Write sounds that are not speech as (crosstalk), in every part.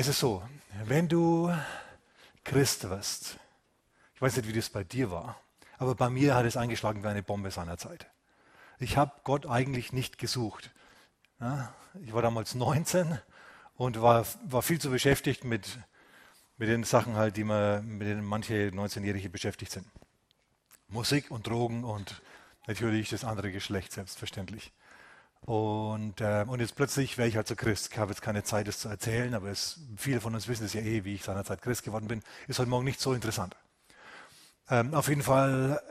Es ist so, wenn du Christ wirst, ich weiß nicht, wie das bei dir war, aber bei mir hat es eingeschlagen wie eine Bombe seinerzeit. Ich habe Gott eigentlich nicht gesucht. Ich war damals 19 und war, war viel zu beschäftigt mit, mit den Sachen halt, die man, mit denen manche 19-Jährige beschäftigt sind. Musik und Drogen und natürlich das andere Geschlecht, selbstverständlich. Und, äh, und jetzt plötzlich wäre ich halt so Christ. Ich habe jetzt keine Zeit, das zu erzählen, aber es, viele von uns wissen es ja eh, wie ich seinerzeit Christ geworden bin. Ist heute Morgen nicht so interessant. Ähm, auf jeden Fall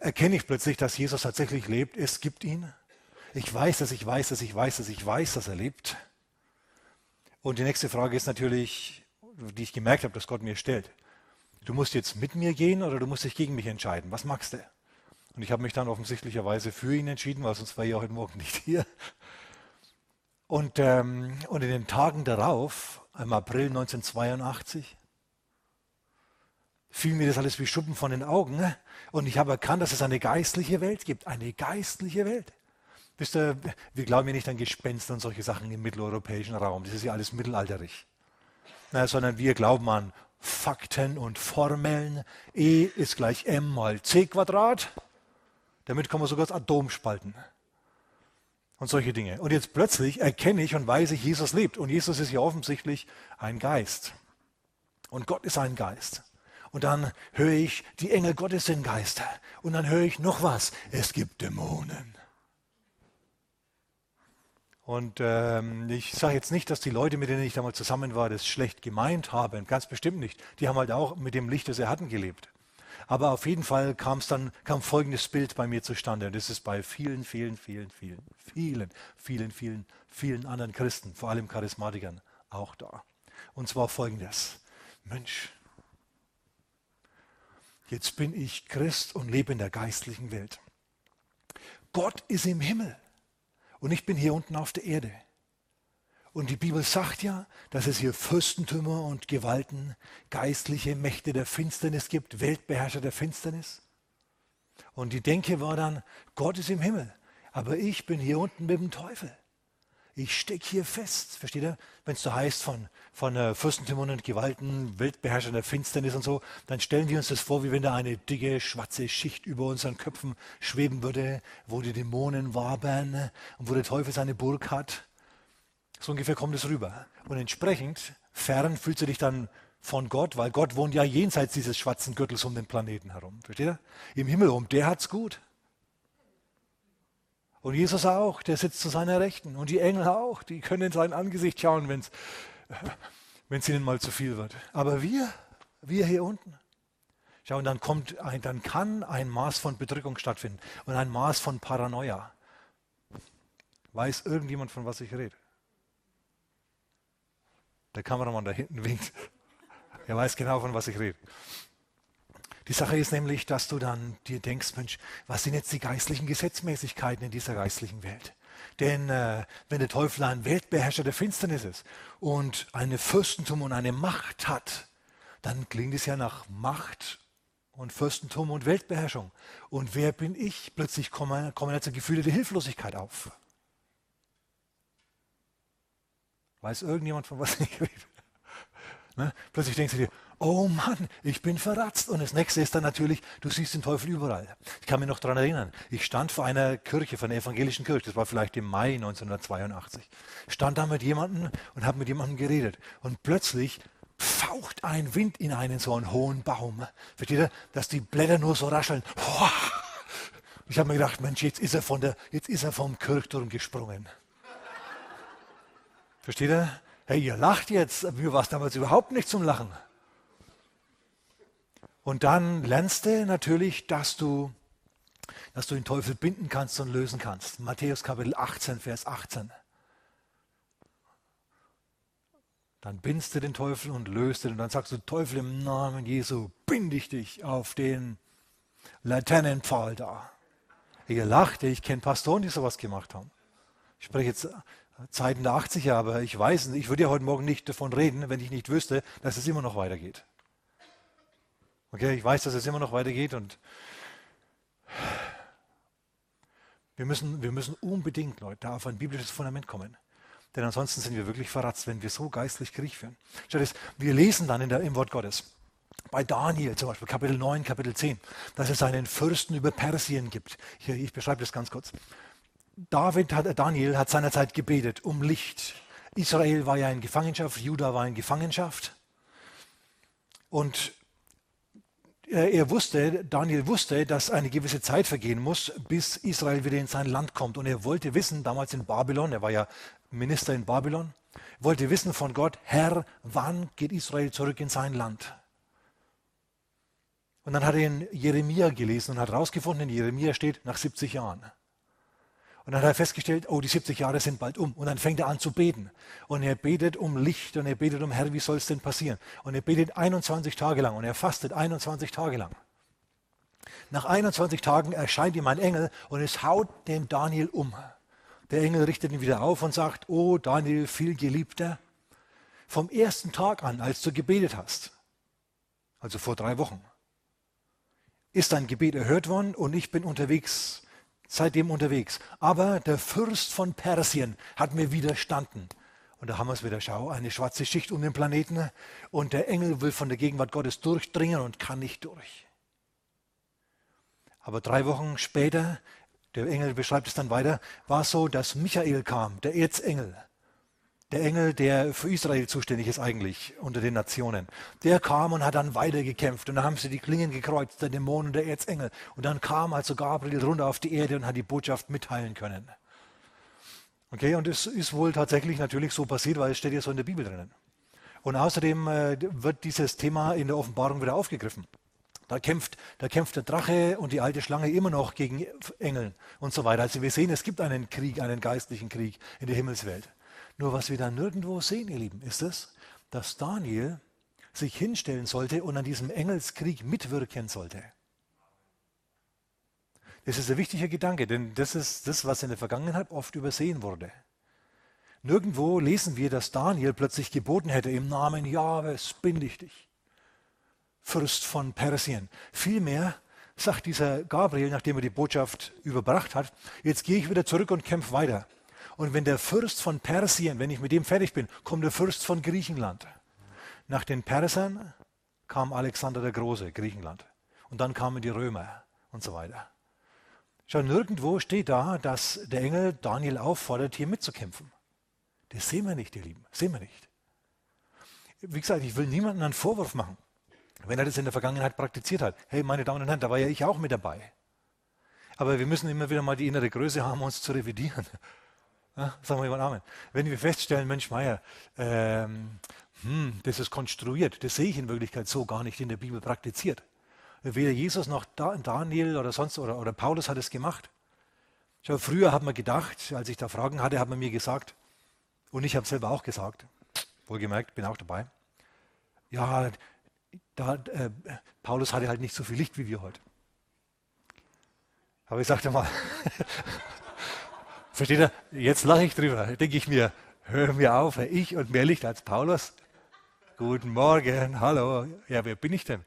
erkenne ich plötzlich, dass Jesus tatsächlich lebt. Es gibt ihn. Ich weiß, dass ich weiß, dass ich weiß, dass ich weiß, dass er lebt. Und die nächste Frage ist natürlich, die ich gemerkt habe, dass Gott mir stellt. Du musst jetzt mit mir gehen oder du musst dich gegen mich entscheiden. Was magst du? Und ich habe mich dann offensichtlicherweise für ihn entschieden, weil sonst wäre ich heute Morgen (laughs) nicht hier. Und, ähm, und in den Tagen darauf, im April 1982, fiel mir das alles wie Schuppen von den Augen. Und ich habe erkannt, dass es eine geistliche Welt gibt. Eine geistliche Welt. Wisst ihr, wir glauben ja nicht an Gespenster und solche Sachen im mitteleuropäischen Raum. Das ist ja alles mittelalterlich. Na, sondern wir glauben an Fakten und Formeln. E ist gleich m mal c Quadrat. Damit kann man sogar das Atom spalten. Und solche Dinge. Und jetzt plötzlich erkenne ich und weiß ich, Jesus lebt. Und Jesus ist ja offensichtlich ein Geist. Und Gott ist ein Geist. Und dann höre ich, die Engel Gottes sind Geister. Und dann höre ich noch was. Es gibt Dämonen. Und ähm, ich sage jetzt nicht, dass die Leute, mit denen ich damals zusammen war, das schlecht gemeint haben. Ganz bestimmt nicht. Die haben halt auch mit dem Licht, das sie hatten, gelebt. Aber auf jeden Fall kam es dann, kam folgendes Bild bei mir zustande. Und das ist bei vielen, vielen, vielen, vielen, vielen, vielen, vielen, vielen anderen Christen, vor allem Charismatikern, auch da. Und zwar folgendes. Mensch, jetzt bin ich Christ und lebe in der geistlichen Welt. Gott ist im Himmel und ich bin hier unten auf der Erde. Und die Bibel sagt ja, dass es hier Fürstentümer und Gewalten, geistliche Mächte der Finsternis gibt, Weltbeherrscher der Finsternis. Und die Denke war dann, Gott ist im Himmel, aber ich bin hier unten mit dem Teufel. Ich stecke hier fest, versteht ihr? Wenn es so heißt von, von äh, Fürstentümern und Gewalten, Weltbeherrschern der Finsternis und so, dann stellen wir uns das vor, wie wenn da eine dicke, schwarze Schicht über unseren Köpfen schweben würde, wo die Dämonen wabern und wo der Teufel seine Burg hat. So ungefähr kommt es rüber. Und entsprechend fern fühlst du dich dann von Gott, weil Gott wohnt ja jenseits dieses schwarzen Gürtels um den Planeten herum. Versteht ihr? Im Himmel rum, der hat's gut. Und Jesus auch, der sitzt zu seiner Rechten. Und die Engel auch, die können in sein Angesicht schauen, wenn es (laughs) ihnen mal zu viel wird. Aber wir, wir hier unten. Schau, und dann kommt ein, dann kann ein Maß von Bedrückung stattfinden und ein Maß von Paranoia. Weiß irgendjemand, von was ich rede? Der Kameramann da hinten winkt. (laughs) Er weiß genau, von was ich rede. Die Sache ist nämlich, dass du dann dir denkst, Mensch, was sind jetzt die geistlichen Gesetzmäßigkeiten in dieser geistlichen Welt? Denn äh, wenn der Teufel ein Weltbeherrscher der Finsternis ist und eine Fürstentum und eine Macht hat, dann klingt es ja nach Macht und Fürstentum und Weltbeherrschung. Und wer bin ich? Plötzlich kommen, kommen also Gefühle der Hilflosigkeit auf. Weiß irgendjemand, von was ich (laughs) rede? Ne? Plötzlich denkst du dir, oh Mann, ich bin verratzt. Und das nächste ist dann natürlich, du siehst den Teufel überall. Ich kann mich noch daran erinnern, ich stand vor einer Kirche, vor einer evangelischen Kirche, das war vielleicht im Mai 1982, stand da mit jemandem und habe mit jemandem geredet. Und plötzlich faucht ein Wind in einen so einen hohen Baum. Versteht ihr, dass die Blätter nur so rascheln. (laughs) Ich habe mir gedacht, Mensch, jetzt ist er, von der, jetzt ist er vom Kirchturm gesprungen. Versteht ihr? Hey, ihr lacht jetzt, mir war es damals überhaupt nicht zum Lachen. Und dann lernst du natürlich, dass du, dass du den Teufel binden kannst und lösen kannst. Matthäus Kapitel 18, Vers 18. Dann bindst du den Teufel und löst ihn. Und dann sagst du, Teufel, im Namen Jesu binde ich dich auf den Laternenpfahl da. Ihr lacht, ich kenne Pastoren, die sowas gemacht haben. Ich spreche jetzt Zeiten der 80er, aber ich weiß, ich würde ja heute Morgen nicht davon reden, wenn ich nicht wüsste, dass es immer noch weitergeht. Okay, ich weiß, dass es immer noch weitergeht und wir müssen, wir müssen unbedingt, Leute, da auf ein biblisches Fundament kommen. Denn ansonsten sind wir wirklich verratzt, wenn wir so geistlich Krieg führen. Das, wir lesen dann der, im Wort Gottes, bei Daniel zum Beispiel, Kapitel 9, Kapitel 10, dass es einen Fürsten über Persien gibt. Hier, ich beschreibe das ganz kurz. David hat, Daniel hat seinerzeit gebetet um Licht. Israel war ja in Gefangenschaft, Juda war in Gefangenschaft. Und er wusste, Daniel wusste, dass eine gewisse Zeit vergehen muss, bis Israel wieder in sein Land kommt. Und er wollte wissen, damals in Babylon, er war ja Minister in Babylon, wollte wissen von Gott, Herr, wann geht Israel zurück in sein Land? Und dann hat er in Jeremia gelesen und hat herausgefunden, in Jeremia steht, nach 70 Jahren. Und dann hat er festgestellt, oh, die 70 Jahre sind bald um. Und dann fängt er an zu beten. Und er betet um Licht und er betet um Herr, wie soll es denn passieren? Und er betet 21 Tage lang und er fastet 21 Tage lang. Nach 21 Tagen erscheint ihm ein Engel und es haut den Daniel um. Der Engel richtet ihn wieder auf und sagt, oh Daniel, viel Geliebter, vom ersten Tag an, als du gebetet hast, also vor drei Wochen, ist dein Gebet erhört worden und ich bin unterwegs seitdem unterwegs. Aber der Fürst von Persien hat mir widerstanden. Und da haben wir es wieder, schau, eine schwarze Schicht um den Planeten und der Engel will von der Gegenwart Gottes durchdringen und kann nicht durch. Aber drei Wochen später, der Engel beschreibt es dann weiter, war es so, dass Michael kam, der Erzengel, der Engel, der für Israel zuständig ist eigentlich unter den Nationen, der kam und hat dann weitergekämpft. Und dann haben sie die Klingen gekreuzt, der Dämon und der Erzengel. Und dann kam also Gabriel runter auf die Erde und hat die Botschaft mitteilen können. Okay, und es ist wohl tatsächlich natürlich so passiert, weil es steht ja so in der Bibel drinnen. Und außerdem äh, wird dieses Thema in der Offenbarung wieder aufgegriffen. Da kämpft, da kämpft der Drache und die alte Schlange immer noch gegen Engel und so weiter. Also wir sehen, es gibt einen Krieg, einen geistlichen Krieg in der Himmelswelt. Nur was wir da nirgendwo sehen, ihr Lieben, ist es, dass Daniel sich hinstellen sollte und an diesem Engelskrieg mitwirken sollte. Das ist ein wichtiger Gedanke, denn das ist das, was in der Vergangenheit oft übersehen wurde. Nirgendwo lesen wir, dass Daniel plötzlich geboten hätte, im Namen Jahwes bin ich dich, Fürst von Persien. Vielmehr sagt dieser Gabriel, nachdem er die Botschaft überbracht hat, jetzt gehe ich wieder zurück und kämpfe weiter. Und wenn der Fürst von Persien, wenn ich mit dem fertig bin, kommt der Fürst von Griechenland. Nach den Persern kam Alexander der Große, Griechenland. Und dann kamen die Römer und so weiter. Schau, nirgendwo steht da, dass der Engel Daniel auffordert, hier mitzukämpfen. Das sehen wir nicht, ihr Lieben. Sehen wir nicht. Wie gesagt, ich will niemandem einen Vorwurf machen, wenn er das in der Vergangenheit praktiziert hat. Hey, meine Damen und Herren, da war ja ich auch mit dabei. Aber wir müssen immer wieder mal die innere Größe haben, uns zu revidieren. Ja, sagen wir jemand Amen. Wenn wir feststellen, Mensch, Meier, ähm, hm, das ist konstruiert, das sehe ich in Wirklichkeit so gar nicht in der Bibel praktiziert. Weder Jesus noch Daniel oder sonst oder, oder Paulus hat es gemacht. Schau, früher hat man gedacht, als ich da Fragen hatte, hat man mir gesagt, und ich habe selber auch gesagt, wohlgemerkt, bin auch dabei, ja, da, äh, Paulus hatte halt nicht so viel Licht wie wir heute. Aber ich sagte mal, (laughs) Versteht ihr? Jetzt lache ich drüber. Denke ich mir, hör mir auf, ich und mehr Licht als Paulus. Guten Morgen, hallo. Ja, wer bin ich denn?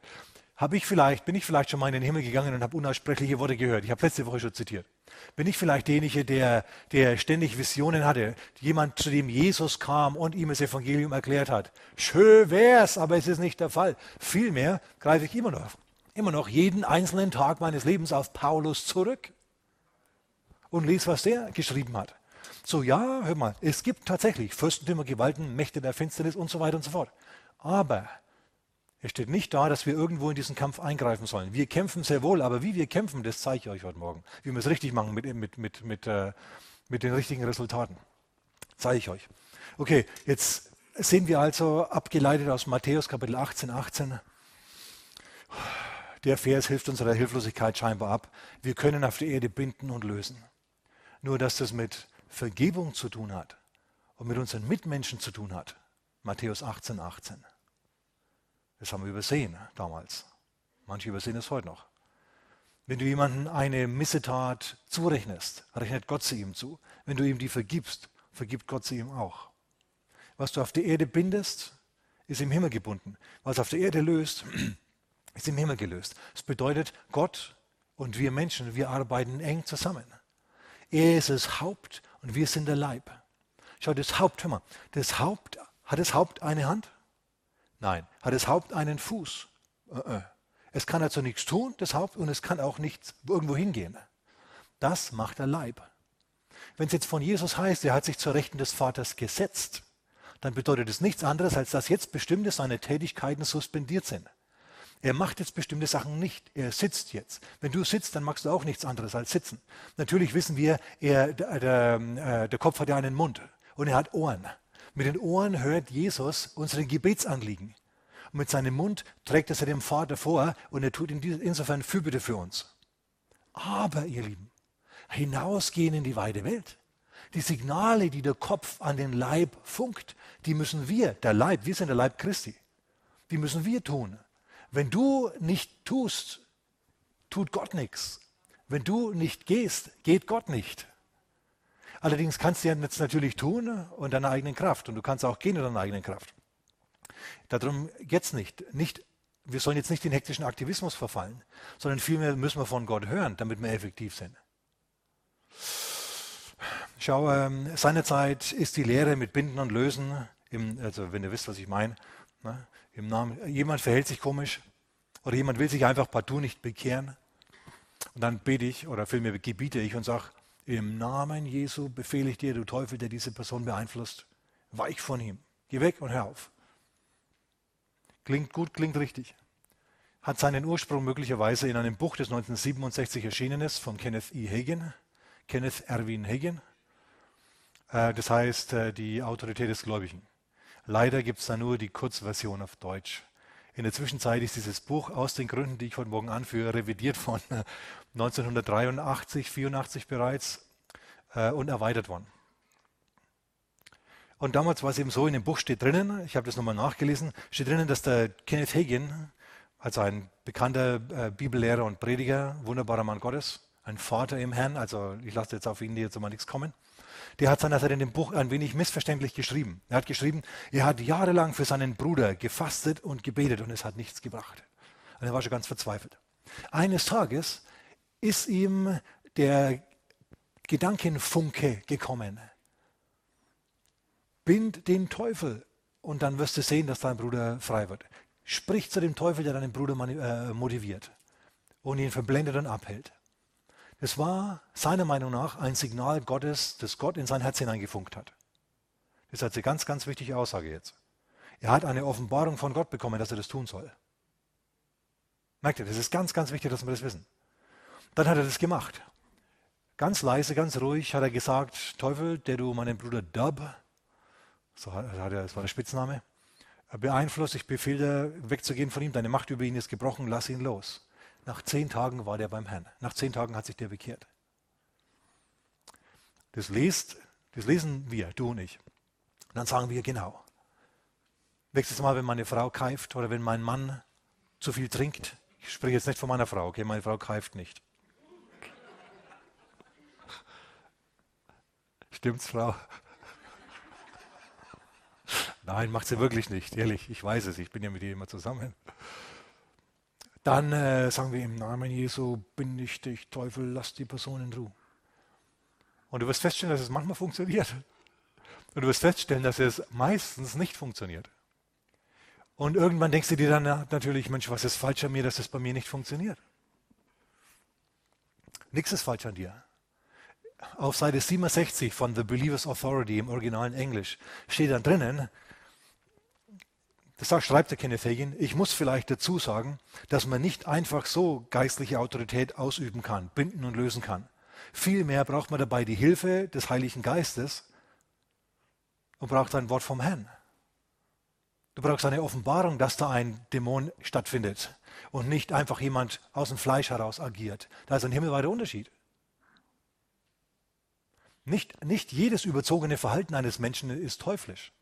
Habe ich vielleicht, bin ich vielleicht schon mal in den Himmel gegangen und habe unaussprechliche Worte gehört? Ich habe letzte Woche schon zitiert. Bin ich vielleicht derjenige, der, der ständig Visionen hatte? Jemand, zu dem Jesus kam und ihm das Evangelium erklärt hat? Schön wär's, aber es ist nicht der Fall. Vielmehr greife ich immer noch, immer noch jeden einzelnen Tag meines Lebens auf Paulus zurück und lies, was der geschrieben hat. So, ja, hör mal, es gibt tatsächlich Fürstentümer, Gewalten, Mächte der Finsternis und so weiter und so fort. Aber es steht nicht da, dass wir irgendwo in diesen Kampf eingreifen sollen. Wir kämpfen sehr wohl, aber wie wir kämpfen, das zeige ich euch heute Morgen. Wie wir es richtig machen mit, mit, mit, mit, äh, mit den richtigen Resultaten. Zeige ich euch. Okay, jetzt sehen wir also abgeleitet aus Matthäus Kapitel 18, 18. Der Vers hilft unserer Hilflosigkeit scheinbar ab. Wir können auf der Erde binden und lösen. Nur dass das mit Vergebung zu tun hat und mit unseren Mitmenschen zu tun hat. Matthäus 18, 18. Das haben wir übersehen damals. Manche übersehen es heute noch. Wenn du jemandem eine Missetat zurechnest, rechnet Gott sie ihm zu. Wenn du ihm die vergibst, vergibt Gott sie ihm auch. Was du auf der Erde bindest, ist im Himmel gebunden. Was auf der Erde löst, (clears throat) ist im Himmel gelöst. Das bedeutet, Gott und wir Menschen, wir arbeiten eng zusammen. Er ist das Haupt und wir sind der Leib. Schau, das Haupt, hör mal, das Haupt, hat das Haupt eine Hand? Nein. Hat das Haupt einen Fuß? Äh, äh. Es kann also nichts tun, das Haupt, und es kann auch nicht irgendwo hingehen. Das macht der Leib. Wenn es jetzt von Jesus heißt, er hat sich zur Rechten des Vaters gesetzt, dann bedeutet es nichts anderes, als dass jetzt bestimmte seine Tätigkeiten suspendiert sind. Er macht jetzt bestimmte Sachen nicht. Er sitzt jetzt. Wenn du sitzt, dann machst du auch nichts anderes als sitzen. Natürlich wissen wir, er, der, der, äh, der Kopf hat ja einen Mund und er hat Ohren. Mit den Ohren hört Jesus unsere Gebetsanliegen. Und mit seinem Mund trägt er sie dem Vater vor und er tut insofern Fürbitte für uns. Aber, ihr Lieben, hinausgehen in die weite Welt. Die Signale, die der Kopf an den Leib funkt, die müssen wir, der Leib, wir sind der Leib Christi, die müssen wir tun. Wenn du nicht tust, tut Gott nichts. Wenn du nicht gehst, geht Gott nicht. Allerdings kannst du ja jetzt natürlich tun und deiner eigenen Kraft. Und du kannst auch gehen in deiner eigenen Kraft. Darum geht es nicht. nicht. Wir sollen jetzt nicht in hektischen Aktivismus verfallen, sondern vielmehr müssen wir von Gott hören, damit wir effektiv sind. Schau, ähm, seinerzeit ist die Lehre mit Binden und Lösen, im, also wenn ihr wisst, was ich meine, ne, Namen, jemand verhält sich komisch oder jemand will sich einfach partout nicht bekehren. Und dann bete ich oder vielmehr gebiete ich und sage, im Namen Jesu befehle ich dir, du Teufel, der diese Person beeinflusst, weich von ihm, geh weg und hör auf. Klingt gut, klingt richtig. Hat seinen Ursprung möglicherweise in einem Buch, das 1967 erschienen ist, von Kenneth E. Hagen, Kenneth Erwin Hagen. Äh, das heißt, äh, die Autorität des Gläubigen. Leider gibt es da nur die Kurzversion auf Deutsch. In der Zwischenzeit ist dieses Buch aus den Gründen, die ich heute Morgen anführe, revidiert von 1983, 84 bereits äh, und erweitert worden. Und damals war es eben so, in dem Buch steht drinnen, ich habe das nochmal nachgelesen, steht drinnen, dass der Kenneth Hagin, also ein bekannter äh, Bibellehrer und Prediger, wunderbarer Mann Gottes, ein Vater im Herrn, also ich lasse jetzt auf ihn jetzt mal nichts kommen, der hat seinerzeit in dem Buch ein wenig missverständlich geschrieben. Er hat geschrieben, er hat jahrelang für seinen Bruder gefastet und gebetet und es hat nichts gebracht. Und er war schon ganz verzweifelt. Eines Tages ist ihm der Gedankenfunke gekommen. Bind den Teufel und dann wirst du sehen, dass dein Bruder frei wird. Sprich zu dem Teufel, der deinen Bruder äh, motiviert und ihn verblendet und abhält. Es war seiner Meinung nach ein Signal Gottes, das Gott in sein Herz hineingefunkt hat. Das ist eine ganz, ganz wichtige Aussage jetzt. Er hat eine Offenbarung von Gott bekommen, dass er das tun soll. Merkt ihr, das ist ganz, ganz wichtig, dass wir das wissen. Dann hat er das gemacht. Ganz leise, ganz ruhig hat er gesagt, Teufel, der du meinen Bruder Dub, so hat er, das war der Spitzname, beeinflusst, ich befehle dir, wegzugehen von ihm, deine Macht über ihn ist gebrochen, lass ihn los. Nach zehn Tagen war der beim Herrn. Nach zehn Tagen hat sich der bekehrt. Das, lest, das lesen wir, du und ich. Und dann sagen wir genau. Nächstes Mal, wenn meine Frau keift oder wenn mein Mann zu viel trinkt, ich spreche jetzt nicht von meiner Frau, okay, meine Frau keift nicht. Stimmt's, Frau? Nein, macht sie wirklich nicht, ehrlich. Ich weiß es, ich bin ja mit ihr immer zusammen. Dann äh, sagen wir im Namen Jesu, bin ich dich, Teufel, lass die Person in Ruhe. Und du wirst feststellen, dass es manchmal funktioniert. Und du wirst feststellen, dass es meistens nicht funktioniert. Und irgendwann denkst du dir dann natürlich, Mensch, was ist falsch an mir, dass es bei mir nicht funktioniert? Nichts ist falsch an dir. Auf Seite 67 von The Believer's Authority im originalen Englisch steht dann drinnen, das schreibt der Kenneth Hagin, ich muss vielleicht dazu sagen, dass man nicht einfach so geistliche Autorität ausüben kann, binden und lösen kann. Vielmehr braucht man dabei die Hilfe des Heiligen Geistes und braucht ein Wort vom Herrn. Du brauchst eine Offenbarung, dass da ein Dämon stattfindet und nicht einfach jemand aus dem Fleisch heraus agiert. Da ist ein himmelweiter Unterschied. Nicht, nicht jedes überzogene Verhalten eines Menschen ist teuflisch.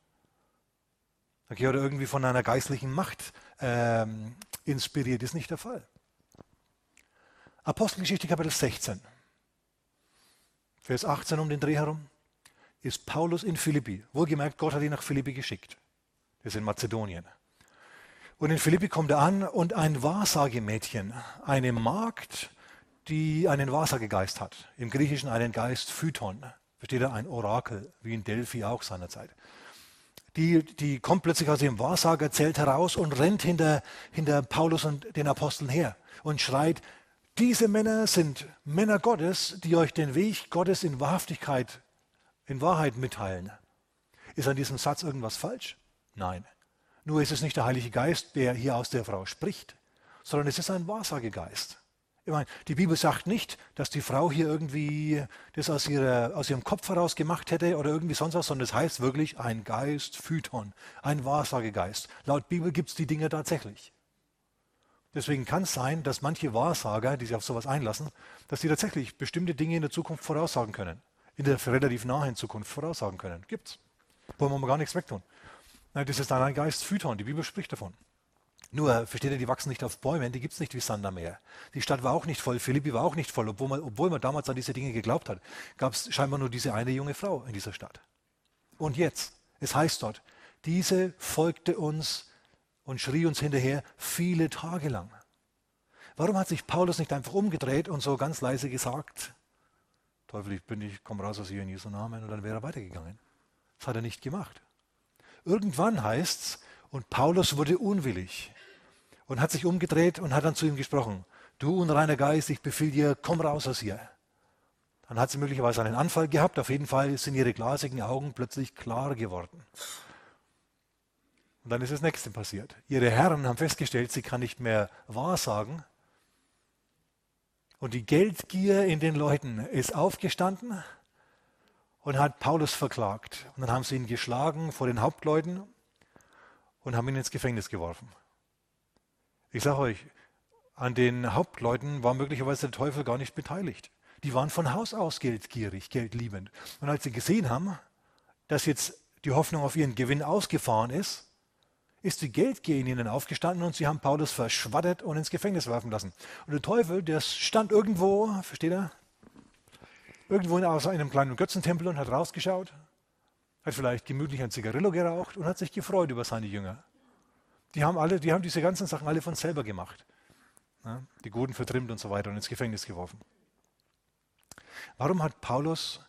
Okay, oder irgendwie von einer geistlichen Macht ähm, inspiriert, ist nicht der Fall. Apostelgeschichte Kapitel 16, Vers 18 um den Dreh herum, ist Paulus in Philippi. Wohlgemerkt, Gott hat ihn nach Philippi geschickt. Das ist in Mazedonien. Und in Philippi kommt er an und ein Wahrsagemädchen, eine Magd, die einen Wahrsagegeist hat. Im Griechischen einen Geist Phyton. Versteht ihr? Ein Orakel, wie in Delphi auch seinerzeit. Die, die kommt plötzlich aus ihrem Wahrsagerzelt heraus und rennt hinter, hinter Paulus und den Aposteln her und schreit, diese Männer sind Männer Gottes, die euch den Weg Gottes in Wahrhaftigkeit, in Wahrheit mitteilen. Ist an diesem Satz irgendwas falsch? Nein. Nur ist es nicht der Heilige Geist, der hier aus der Frau spricht, sondern es ist ein Wahrsagegeist. Ich meine, die Bibel sagt nicht, dass die Frau hier irgendwie das aus, ihrer, aus ihrem Kopf heraus gemacht hätte oder irgendwie sonst was, sondern es heißt wirklich ein Geist, Phyton, ein Wahrsagegeist. Laut Bibel gibt es die Dinge tatsächlich. Deswegen kann es sein, dass manche Wahrsager, die sich auf sowas einlassen, dass sie tatsächlich bestimmte Dinge in der Zukunft voraussagen können. In der relativ nahen Zukunft voraussagen können. Gibt's. Wollen wir mal gar nichts wegtun. Das ist dann ein Geist Phyton, die Bibel spricht davon. Nur, versteht ihr, die wachsen nicht auf Bäumen, die gibt es nicht wie Sand am Meer. Die Stadt war auch nicht voll, Philippi war auch nicht voll, obwohl man, obwohl man damals an diese Dinge geglaubt hat, gab es scheinbar nur diese eine junge Frau in dieser Stadt. Und jetzt, es heißt dort, diese folgte uns und schrie uns hinterher viele Tage lang. Warum hat sich Paulus nicht einfach umgedreht und so ganz leise gesagt, Teufel, ich bin, ich komme raus aus hier in Jesu Namen und dann wäre er weitergegangen. Das hat er nicht gemacht. Irgendwann heißt es, und Paulus wurde unwillig und hat sich umgedreht und hat dann zu ihm gesprochen. Du unreiner Geist, ich befehle dir, komm raus aus hier. Dann hat sie möglicherweise einen Anfall gehabt. Auf jeden Fall sind ihre glasigen Augen plötzlich klar geworden. Und dann ist das Nächste passiert. Ihre Herren haben festgestellt, sie kann nicht mehr wahrsagen. Und die Geldgier in den Leuten ist aufgestanden und hat Paulus verklagt. Und dann haben sie ihn geschlagen vor den Hauptleuten und haben ihn ins Gefängnis geworfen. Ich sage euch, an den Hauptleuten war möglicherweise der Teufel gar nicht beteiligt. Die waren von Haus aus geldgierig, geldliebend. Und als sie gesehen haben, dass jetzt die Hoffnung auf ihren Gewinn ausgefahren ist, ist die Geldgier in ihnen aufgestanden und sie haben Paulus verschwattert und ins Gefängnis werfen lassen. Und der Teufel, der stand irgendwo, versteht er? Irgendwo in einem kleinen Götzentempel und hat rausgeschaut hat vielleicht gemütlich ein Zigarillo geraucht und hat sich gefreut über seine Jünger. Die haben, alle, die haben diese ganzen Sachen alle von selber gemacht. Ja, die Guten vertrimmt und so weiter und ins Gefängnis geworfen. Warum hat Paulus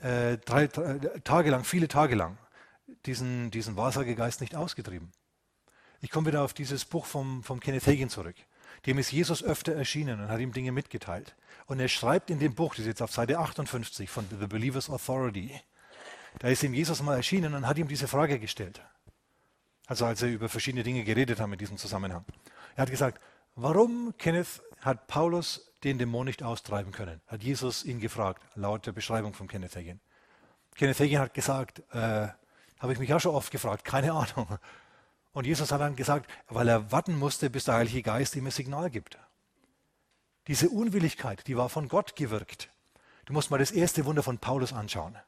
äh, drei, drei, Tage lang, viele Tage lang, diesen, diesen Wahrsagegeist nicht ausgetrieben? Ich komme wieder auf dieses Buch vom, vom Kenneth Hagin zurück. Dem ist Jesus öfter erschienen und hat ihm Dinge mitgeteilt. Und er schreibt in dem Buch, das ist jetzt auf Seite 58 von The Believer's Authority, da ist ihm Jesus mal erschienen und hat ihm diese Frage gestellt. Also als er über verschiedene Dinge geredet haben in diesem Zusammenhang. Er hat gesagt, warum, Kenneth, hat Paulus den Dämon nicht austreiben können? Hat Jesus ihn gefragt, laut der Beschreibung von Kenneth Hagin. Kenneth Hagin hat gesagt, äh, habe ich mich auch schon oft gefragt, keine Ahnung. Und Jesus hat dann gesagt, weil er warten musste, bis der Heilige Geist ihm ein Signal gibt. Diese Unwilligkeit, die war von Gott gewirkt. Du musst mal das erste Wunder von Paulus anschauen.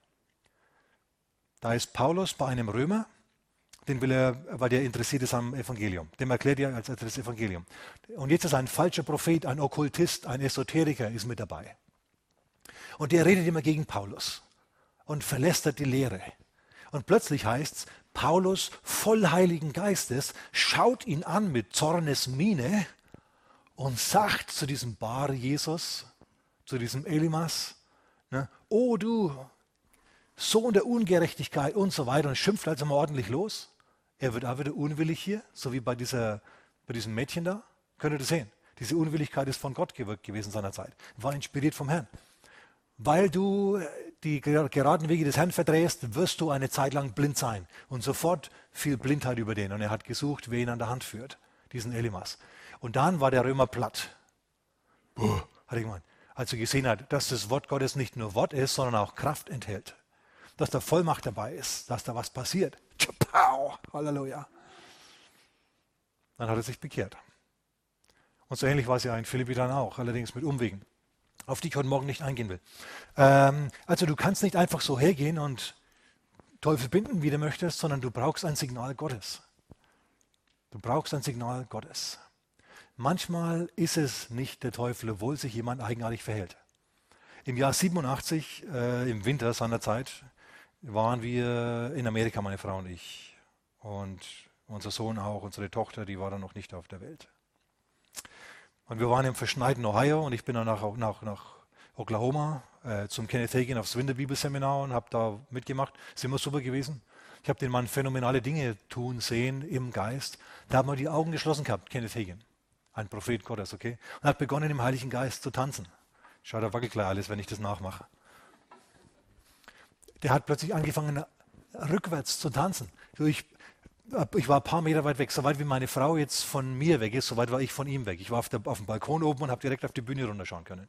Da ist Paulus bei einem Römer, den will er, weil der interessiert ist am Evangelium. Dem erklärt er als das Evangelium. Und jetzt ist ein falscher Prophet, ein Okkultist, ein Esoteriker ist mit dabei. Und der redet immer gegen Paulus und verlästert die Lehre. Und plötzlich heißt es, Paulus voll Heiligen Geistes schaut ihn an mit Zornesmiene und sagt zu diesem Bar Jesus, zu diesem Elimas, ne, oh du Sohn der Ungerechtigkeit und so weiter und schimpft also mal ordentlich los. Er wird auch wieder unwillig hier, so wie bei, dieser, bei diesem Mädchen da. Könnt ihr das sehen? Diese Unwilligkeit ist von Gott gewirkt gewesen seinerzeit. War inspiriert vom Herrn. Weil du die geraden Wege des Herrn verdrehst, wirst du eine Zeit lang blind sein. Und sofort fiel Blindheit über den. Und er hat gesucht, wer ihn an der Hand führt, diesen Elimas. Und dann war der Römer platt. Boah, hat er gemeint. Als er gesehen hat, dass das Wort Gottes nicht nur Wort ist, sondern auch Kraft enthält dass da Vollmacht dabei ist, dass da was passiert. Tschapau, Halleluja. Dann hat er sich bekehrt. Und so ähnlich war es ja in Philippi dann auch, allerdings mit Umwegen, auf die ich heute Morgen nicht eingehen will. Ähm, also du kannst nicht einfach so hergehen und Teufel binden, wie du möchtest, sondern du brauchst ein Signal Gottes. Du brauchst ein Signal Gottes. Manchmal ist es nicht der Teufel, obwohl sich jemand eigenartig verhält. Im Jahr 87, äh, im Winter seiner Zeit, waren wir in Amerika, meine Frau und ich. Und unser Sohn auch, unsere Tochter, die war dann noch nicht auf der Welt. Und wir waren im verschneiten Ohio und ich bin dann nach, nach, nach Oklahoma äh, zum Kenneth Hagin aufs Winterbibelseminar und habe da mitgemacht. Ist immer super gewesen. Ich habe den Mann phänomenale Dinge tun sehen im Geist. Da haben wir die Augen geschlossen gehabt, Kenneth Hagin. Ein Prophet Gottes, okay? Und hat begonnen im Heiligen Geist zu tanzen. Schau, da wackelt gleich alles, wenn ich das nachmache. Der hat plötzlich angefangen, rückwärts zu tanzen. So ich, ich war ein paar Meter weit weg, so weit wie meine Frau jetzt von mir weg ist, so weit war ich von ihm weg. Ich war auf, der, auf dem Balkon oben und habe direkt auf die Bühne runterschauen können.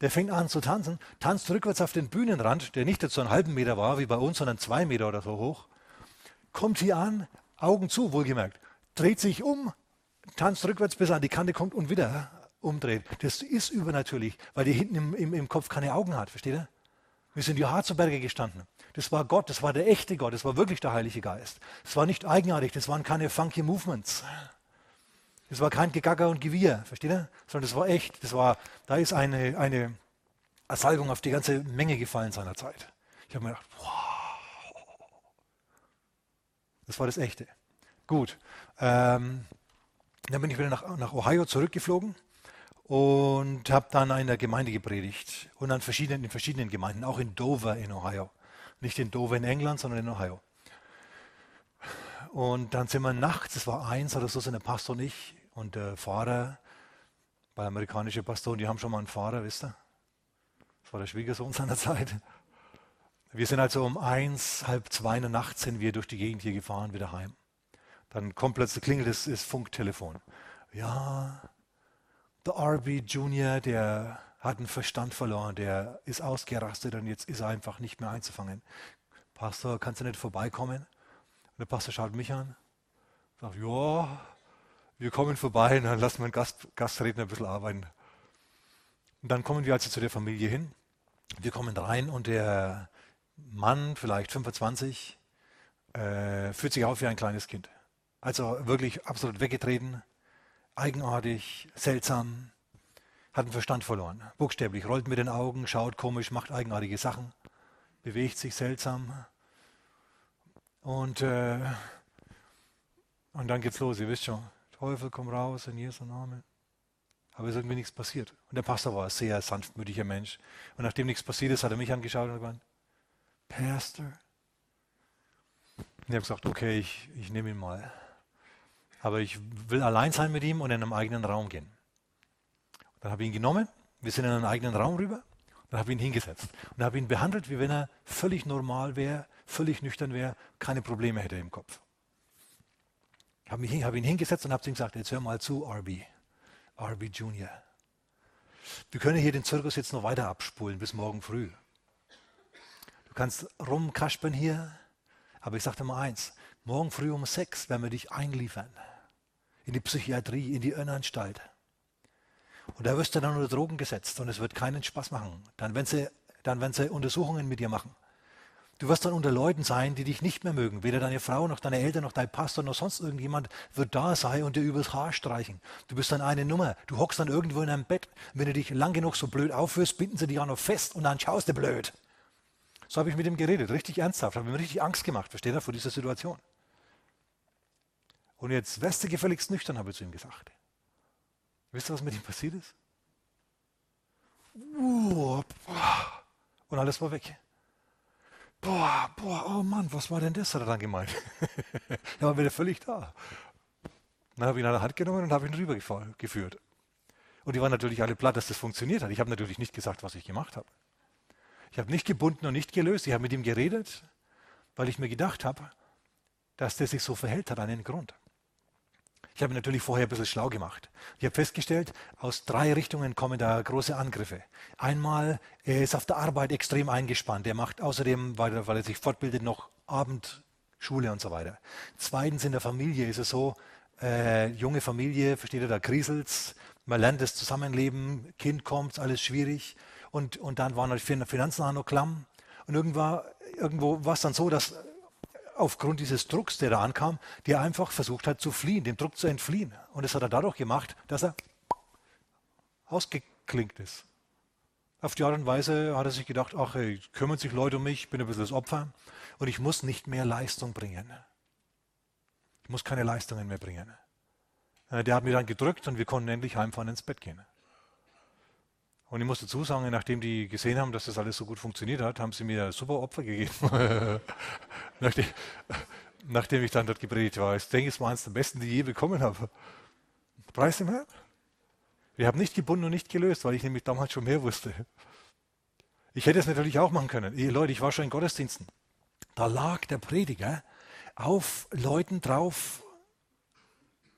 Der fängt an zu tanzen, tanzt rückwärts auf den Bühnenrand, der nicht jetzt so einen halben Meter war wie bei uns, sondern zwei Meter oder so hoch. Kommt hier an, Augen zu, wohlgemerkt, dreht sich um, tanzt rückwärts bis an die Kante kommt und wieder umdreht. Das ist übernatürlich, weil der hinten im, im, im Kopf keine Augen hat, versteht ihr? Wir sind ja hart zu Berge gestanden. Das war Gott, das war der echte Gott, das war wirklich der Heilige Geist. Das war nicht eigenartig, das waren keine funky Movements. Das war kein Gegacker und Gewirr, versteht ihr? Sondern das war echt. Das war, da ist eine, eine Salbung auf die ganze Menge gefallen seiner Zeit. Ich habe mir gedacht, wow. Das war das Echte. Gut. Ähm, dann bin ich wieder nach, nach Ohio zurückgeflogen und habe dann in der Gemeinde gepredigt und an verschiedenen, in verschiedenen Gemeinden, auch in Dover in Ohio. Nicht in Dover in England, sondern in Ohio. Und dann sind wir nachts, es war eins oder so, sind der Pastor und ich und der Fahrer, bei amerikanischen Pastoren, die haben schon mal einen Fahrer, wisst ihr? Das war der Schwiegersohn seiner Zeit. Wir sind also um eins, halb zwei in der Nacht sind wir durch die Gegend hier gefahren, wieder heim. Dann kommt plötzlich, klingelt das, das Funktelefon. Ja, der RB Junior, der hat einen Verstand verloren, der ist ausgerastet und jetzt ist er einfach nicht mehr einzufangen. Pastor, kannst du nicht vorbeikommen? Und der Pastor schaut mich an, sagt, ja, wir kommen vorbei und dann lassen wir den Gast, Gastredner ein bisschen arbeiten. Und dann kommen wir also zu der Familie hin. Wir kommen rein und der Mann, vielleicht 25, äh, fühlt sich auf wie ein kleines Kind. Also wirklich absolut weggetreten, eigenartig, seltsam, hat den Verstand verloren. Buchstäblich, rollt mit den Augen, schaut komisch, macht eigenartige Sachen, bewegt sich seltsam. Und, äh, und dann geht's los, ihr wisst schon. Teufel, komm raus in Jesu Namen. Aber es ist irgendwie nichts passiert. Und der Pastor war ein sehr sanftmütiger Mensch. Und nachdem nichts passiert ist, hat er mich angeschaut und gesagt, Pastor. Und ich habe gesagt, okay, ich, ich nehme ihn mal. Aber ich will allein sein mit ihm und in einem eigenen Raum gehen. Dann habe ich ihn genommen, wir sind in einen eigenen Raum rüber, dann habe ich ihn hingesetzt und habe ihn behandelt, wie wenn er völlig normal wäre, völlig nüchtern wäre, keine Probleme hätte im Kopf. Ich habe, mich, habe ihn hingesetzt und habe ihm gesagt, jetzt hör mal zu, RB, RB Junior. Wir können hier den Zirkus jetzt noch weiter abspulen bis morgen früh. Du kannst rumkaspern hier, aber ich dir mal eins, morgen früh um sechs werden wir dich einliefern in die Psychiatrie, in die Irrenanstalt. Und da wirst du dann unter Drogen gesetzt und es wird keinen Spaß machen. Dann werden sie, dann werden sie Untersuchungen mit dir machen. Du wirst dann unter Leuten sein, die dich nicht mehr mögen. Weder deine Frau noch deine Eltern noch dein Pastor noch sonst irgendjemand wird da sein und dir übers Haar streichen. Du bist dann eine Nummer. Du hockst dann irgendwo in einem Bett. Wenn du dich lang genug so blöd aufführst, binden sie dich auch noch fest und dann schaust du blöd. So habe ich mit ihm geredet, richtig ernsthaft. Habe mir richtig Angst gemacht, versteht er, vor dieser Situation. Und jetzt wärst du gefälligst nüchtern, habe ich zu ihm gesagt. Wisst ihr, was mit ihm passiert ist? Und alles war weg. Boah, boah, oh Mann, was war denn das, hat er dann gemeint. (laughs) er war wieder völlig da. Dann habe ich ihn an der Hand genommen und habe ihn rübergeführt. Und die waren natürlich alle platt, dass das funktioniert hat. Ich habe natürlich nicht gesagt, was ich gemacht habe. Ich habe nicht gebunden und nicht gelöst. Ich habe mit ihm geredet, weil ich mir gedacht habe, dass der sich so verhält hat, einen Grund. Ich habe natürlich vorher ein bisschen schlau gemacht. Ich habe festgestellt, aus drei Richtungen kommen da große Angriffe. Einmal, er ist auf der Arbeit extrem eingespannt. Er macht außerdem, weil er, weil er sich fortbildet, noch Abendschule und so weiter. Zweitens, in der Familie ist es so, äh, junge Familie, versteht ihr, da kriselt's, man lernt das Zusammenleben, Kind kommt, alles schwierig. Und, und dann waren die Finanzen auch noch klamm. Und irgendwo, irgendwo war es dann so, dass aufgrund dieses Drucks, der da ankam, der einfach versucht hat zu fliehen, dem Druck zu entfliehen. Und das hat er dadurch gemacht, dass er ausgeklinkt ist. Auf die Art und Weise hat er sich gedacht, ach, hey, kümmern sich Leute um mich, ich bin ein bisschen das Opfer und ich muss nicht mehr Leistung bringen. Ich muss keine Leistungen mehr bringen. Äh, der hat mir dann gedrückt und wir konnten endlich heimfahren ins Bett gehen. Und ich muss dazu sagen, nachdem die gesehen haben, dass das alles so gut funktioniert hat, haben sie mir super Opfer gegeben. (laughs) nachdem, nachdem, ich dann dort gepredigt war. Ich denke, es war eines der besten, die ich je bekommen habe. Preis dem Herrn. Wir haben nicht gebunden und nicht gelöst, weil ich nämlich damals schon mehr wusste. Ich hätte es natürlich auch machen können. Ihr Leute, ich war schon in Gottesdiensten. Da lag der Prediger auf Leuten drauf,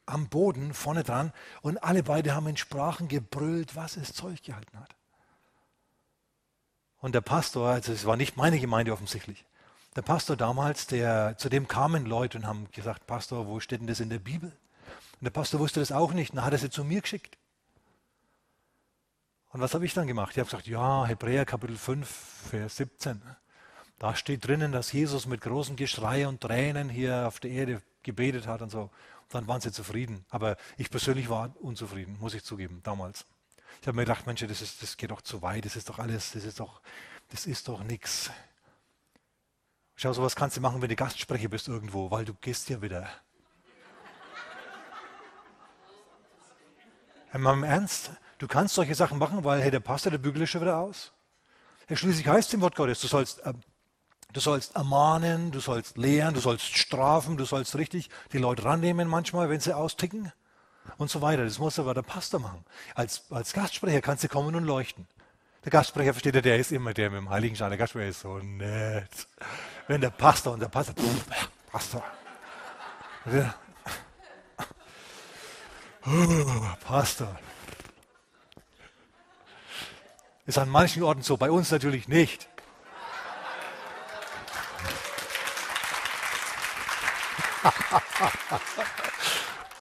am Boden vorne dran und alle beide haben in Sprachen gebrüllt, was es Zeug gehalten hat. Und der Pastor, also es war nicht meine Gemeinde offensichtlich, der Pastor damals, der, zu dem kamen Leute und haben gesagt, Pastor, wo steht denn das in der Bibel? Und der Pastor wusste das auch nicht und dann hat er sie zu mir geschickt. Und was habe ich dann gemacht? Ich habe gesagt, ja, Hebräer Kapitel 5, Vers 17. Da steht drinnen, dass Jesus mit großem Geschrei und Tränen hier auf der Erde gebetet hat und so dann waren sie zufrieden. Aber ich persönlich war unzufrieden, muss ich zugeben, damals. Ich habe mir gedacht, Mensch, das, ist, das geht doch zu weit, das ist doch alles, das ist doch, das ist doch nichts. Schau, sowas kannst du machen, wenn du Gastsprecher bist irgendwo, weil du gehst ja wieder. (laughs) Einmal im Ernst, du kannst solche Sachen machen, weil, hey, der Pastor, der bügelt schon wieder aus. Ja, schließlich heißt es im Wort Gottes, du sollst äh, Du sollst ermahnen, du sollst lehren, du sollst strafen, du sollst richtig die Leute rannehmen manchmal, wenn sie austicken und so weiter. Das muss aber der Pastor machen. Als, als Gastsprecher kannst du kommen und leuchten. Der Gastsprecher versteht ja, der ist immer der mit dem Heiligen Schein. Der Gastsprecher ist so nett. Wenn der Pastor und der Pastor, pff, Pastor. Oh, Pastor. Ist an manchen Orten so, bei uns natürlich nicht. ハハハハ。